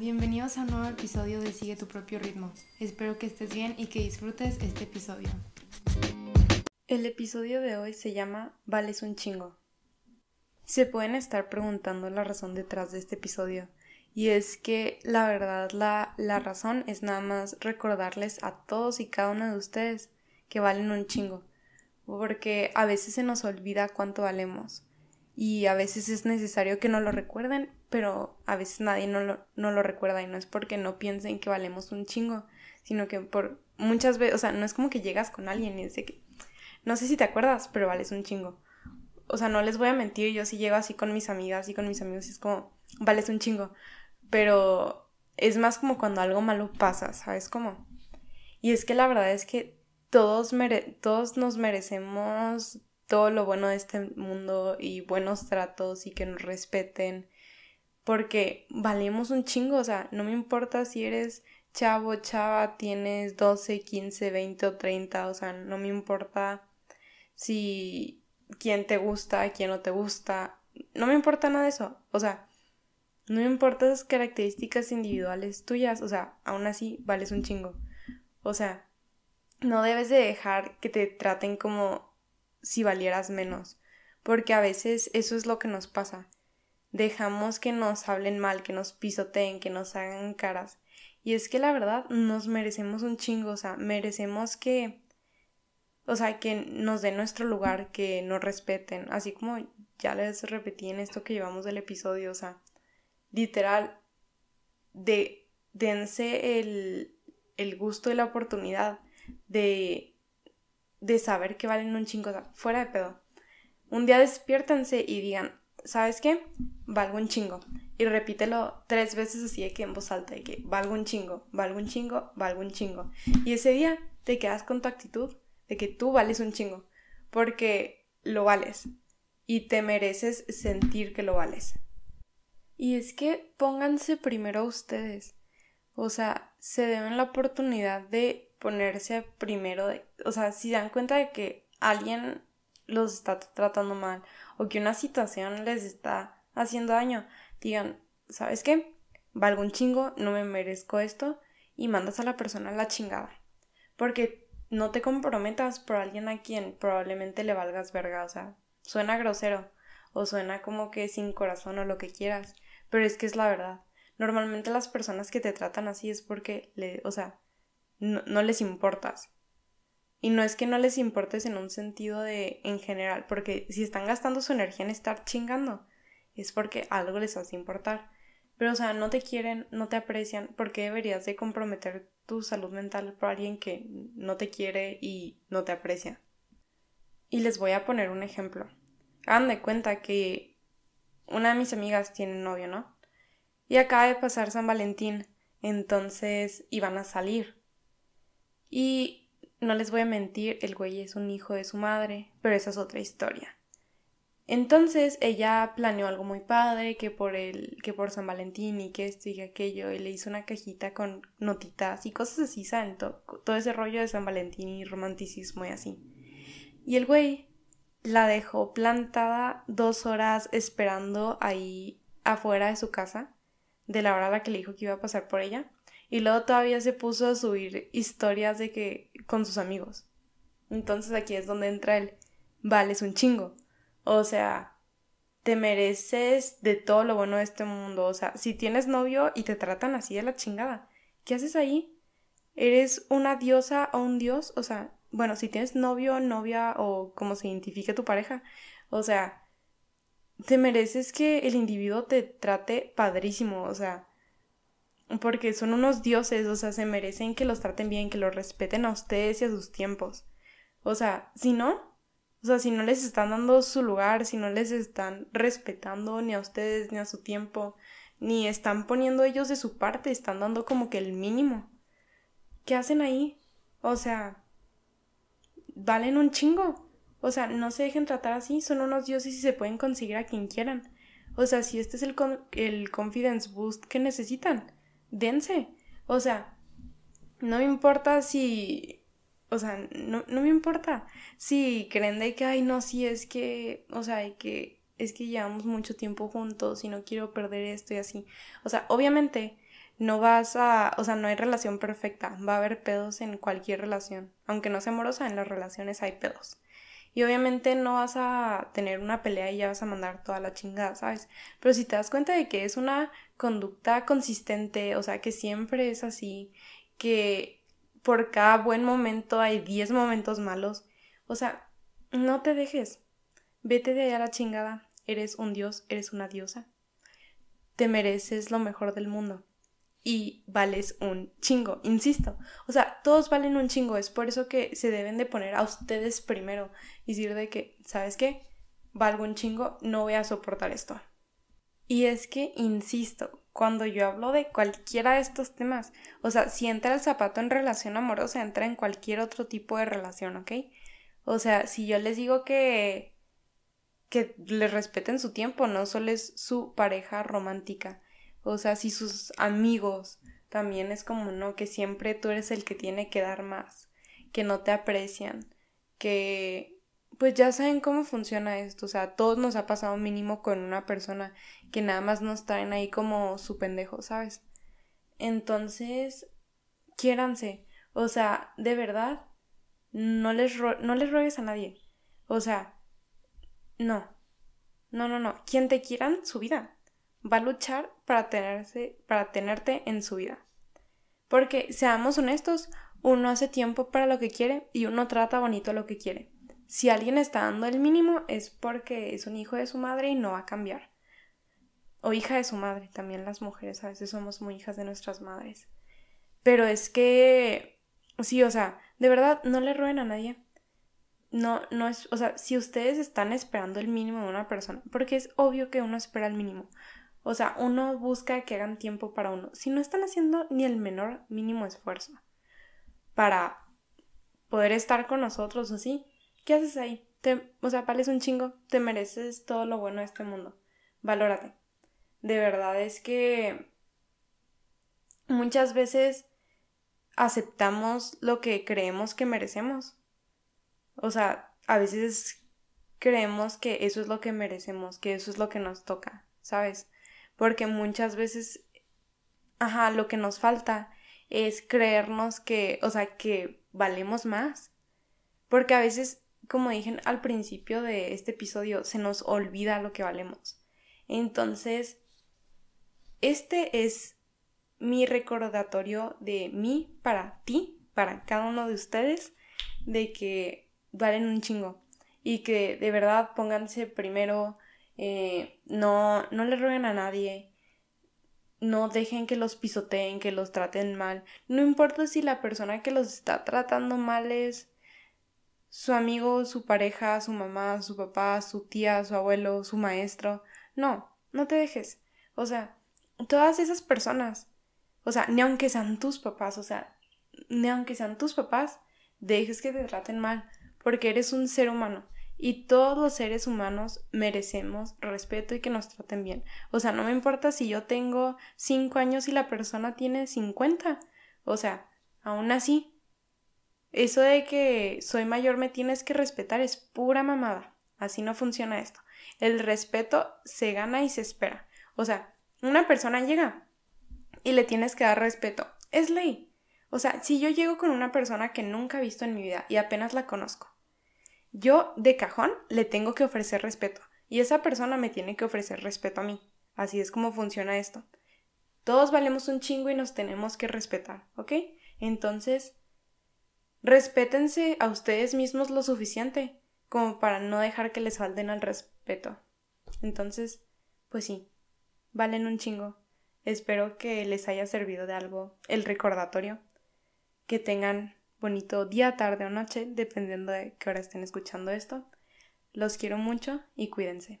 bienvenidos a un nuevo episodio de Sigue tu propio ritmo. Espero que estés bien y que disfrutes este episodio. El episodio de hoy se llama Vales un chingo. Se pueden estar preguntando la razón detrás de este episodio. Y es que la verdad la, la razón es nada más recordarles a todos y cada uno de ustedes que valen un chingo. Porque a veces se nos olvida cuánto valemos y a veces es necesario que no lo recuerden, pero a veces nadie no lo, no lo recuerda y no es porque no piensen que valemos un chingo, sino que por muchas veces, o sea, no es como que llegas con alguien y dice que, no sé si te acuerdas, pero vales un chingo. O sea, no les voy a mentir, yo sí llego así con mis amigas y con mis amigos y es como, vales un chingo, pero es más como cuando algo malo pasa, ¿sabes cómo? Y es que la verdad es que todos, mere todos nos merecemos todo lo bueno de este mundo y buenos tratos y que nos respeten. Porque valemos un chingo, o sea, no me importa si eres chavo, chava, tienes 12, 15, 20 o 30, o sea, no me importa si quién te gusta, quién no te gusta, no me importa nada de eso, o sea, no me importan esas características individuales tuyas, o sea, aún así vales un chingo. O sea, no debes de dejar que te traten como si valieras menos, porque a veces eso es lo que nos pasa. Dejamos que nos hablen mal, que nos pisoteen, que nos hagan caras. Y es que la verdad nos merecemos un chingo, o sea, merecemos que, o sea, que nos den nuestro lugar, que nos respeten, así como ya les repetí en esto que llevamos del episodio, o sea, literal, de, dense el, el gusto y la oportunidad de de saber que valen un chingo, fuera de pedo. Un día despiértense y digan, ¿sabes qué? Valgo un chingo. Y repítelo tres veces así de que en voz alta, de que valgo un chingo, valgo un chingo, valgo un chingo. Y ese día te quedas con tu actitud de que tú vales un chingo, porque lo vales y te mereces sentir que lo vales. Y es que pónganse primero ustedes. O sea, se deben la oportunidad de ponerse primero, o sea, si dan cuenta de que alguien los está tratando mal o que una situación les está haciendo daño, digan, ¿sabes qué? Valgo un chingo, no me merezco esto y mandas a la persona a la chingada. Porque no te comprometas por alguien a quien probablemente le valgas verga, o sea, suena grosero o suena como que sin corazón o lo que quieras, pero es que es la verdad. Normalmente las personas que te tratan así es porque le, o sea, no, les importas. Y no es que no les importes en un sentido de en general, porque si están gastando su energía en estar chingando, es porque algo les hace importar. Pero, o sea, no te quieren, no te aprecian, porque deberías de comprometer tu salud mental por alguien que no te quiere y no te aprecia. Y les voy a poner un ejemplo. Hagan de cuenta que una de mis amigas tiene novio, ¿no? Y acaba de pasar San Valentín, entonces iban a salir. Y no les voy a mentir, el güey es un hijo de su madre, pero esa es otra historia. Entonces ella planeó algo muy padre, que por el, que por San Valentín y que esto y aquello, y le hizo una cajita con notitas y cosas así, ¿saben? Todo, todo ese rollo de San Valentín y romanticismo y así. Y el güey la dejó plantada dos horas esperando ahí afuera de su casa, de la hora a la que le dijo que iba a pasar por ella. Y luego todavía se puso a subir historias de que con sus amigos. Entonces aquí es donde entra el vales un chingo. O sea, te mereces de todo lo bueno de este mundo. O sea, si tienes novio y te tratan así de la chingada, ¿qué haces ahí? ¿Eres una diosa o un dios? O sea, bueno, si tienes novio, novia o como se identifique tu pareja, o sea, te mereces que el individuo te trate padrísimo, o sea, porque son unos dioses, o sea, se merecen que los traten bien, que los respeten a ustedes y a sus tiempos. O sea, si no, o sea, si no les están dando su lugar, si no les están respetando ni a ustedes ni a su tiempo, ni están poniendo ellos de su parte, están dando como que el mínimo. ¿Qué hacen ahí? O sea, valen un chingo. O sea, no se dejen tratar así, son unos dioses y se pueden conseguir a quien quieran. O sea, si este es el, el confidence boost que necesitan dense. O sea, no me importa si, o sea, no, no me importa si creen de que, ay, no, si es que, o sea, que es que llevamos mucho tiempo juntos y no quiero perder esto y así. O sea, obviamente no vas a, o sea, no hay relación perfecta, va a haber pedos en cualquier relación, aunque no sea amorosa, en las relaciones hay pedos. Y obviamente no vas a tener una pelea y ya vas a mandar toda la chingada, ¿sabes? Pero si te das cuenta de que es una conducta consistente, o sea, que siempre es así, que por cada buen momento hay 10 momentos malos, o sea, no te dejes. Vete de allá a la chingada. Eres un dios, eres una diosa. Te mereces lo mejor del mundo y vales un chingo, insisto. O sea, todos valen un chingo, es por eso que se deben de poner a ustedes primero y decir de que, ¿sabes qué? Valgo un chingo, no voy a soportar esto. Y es que, insisto, cuando yo hablo de cualquiera de estos temas, o sea, si entra el zapato en relación amorosa, entra en cualquier otro tipo de relación, ¿ok? O sea, si yo les digo que que les respeten su tiempo, no solo es su pareja romántica, o sea, si sus amigos también es como, ¿no? Que siempre tú eres el que tiene que dar más, que no te aprecian, que pues ya saben cómo funciona esto, o sea, todos nos ha pasado mínimo con una persona que nada más nos traen ahí como su pendejo, ¿sabes? Entonces, quiéranse, o sea, de verdad, no les, no les ruegues a nadie, o sea, no, no, no, no, quien te quieran, su vida, va a luchar para, tenerse, para tenerte en su vida. Porque, seamos honestos, uno hace tiempo para lo que quiere y uno trata bonito lo que quiere. Si alguien está dando el mínimo es porque es un hijo de su madre y no va a cambiar. O hija de su madre, también las mujeres a veces somos muy hijas de nuestras madres. Pero es que, sí, o sea, de verdad, no le roben a nadie. No, no es, o sea, si ustedes están esperando el mínimo de una persona, porque es obvio que uno espera el mínimo, o sea, uno busca que hagan tiempo para uno. Si no están haciendo ni el menor mínimo esfuerzo para poder estar con nosotros así, ¿qué haces ahí? Te, o sea, vales un chingo, te mereces todo lo bueno de este mundo. Valórate. De verdad es que muchas veces aceptamos lo que creemos que merecemos. O sea, a veces creemos que eso es lo que merecemos, que eso es lo que nos toca, ¿sabes? porque muchas veces, ajá, lo que nos falta es creernos que, o sea, que valemos más. Porque a veces, como dije al principio de este episodio, se nos olvida lo que valemos. Entonces, este es mi recordatorio de mí para ti, para cada uno de ustedes, de que valen un chingo y que de verdad pónganse primero eh, no, no le rueguen a nadie, no dejen que los pisoteen, que los traten mal, no importa si la persona que los está tratando mal es su amigo, su pareja, su mamá, su papá, su tía, su abuelo, su maestro, no, no te dejes, o sea, todas esas personas, o sea, ni aunque sean tus papás, o sea, ni aunque sean tus papás, dejes que te traten mal, porque eres un ser humano y todos los seres humanos merecemos respeto y que nos traten bien. O sea, no me importa si yo tengo 5 años y la persona tiene 50. O sea, aún así, eso de que soy mayor me tienes que respetar es pura mamada. Así no funciona esto. El respeto se gana y se espera. O sea, una persona llega y le tienes que dar respeto. Es ley. O sea, si yo llego con una persona que nunca he visto en mi vida y apenas la conozco yo de cajón le tengo que ofrecer respeto y esa persona me tiene que ofrecer respeto a mí. Así es como funciona esto. Todos valemos un chingo y nos tenemos que respetar, ¿ok? Entonces, respétense a ustedes mismos lo suficiente como para no dejar que les falten al respeto. Entonces, pues sí, valen un chingo. Espero que les haya servido de algo el recordatorio. Que tengan bonito día, tarde o noche, dependiendo de qué hora estén escuchando esto. Los quiero mucho y cuídense.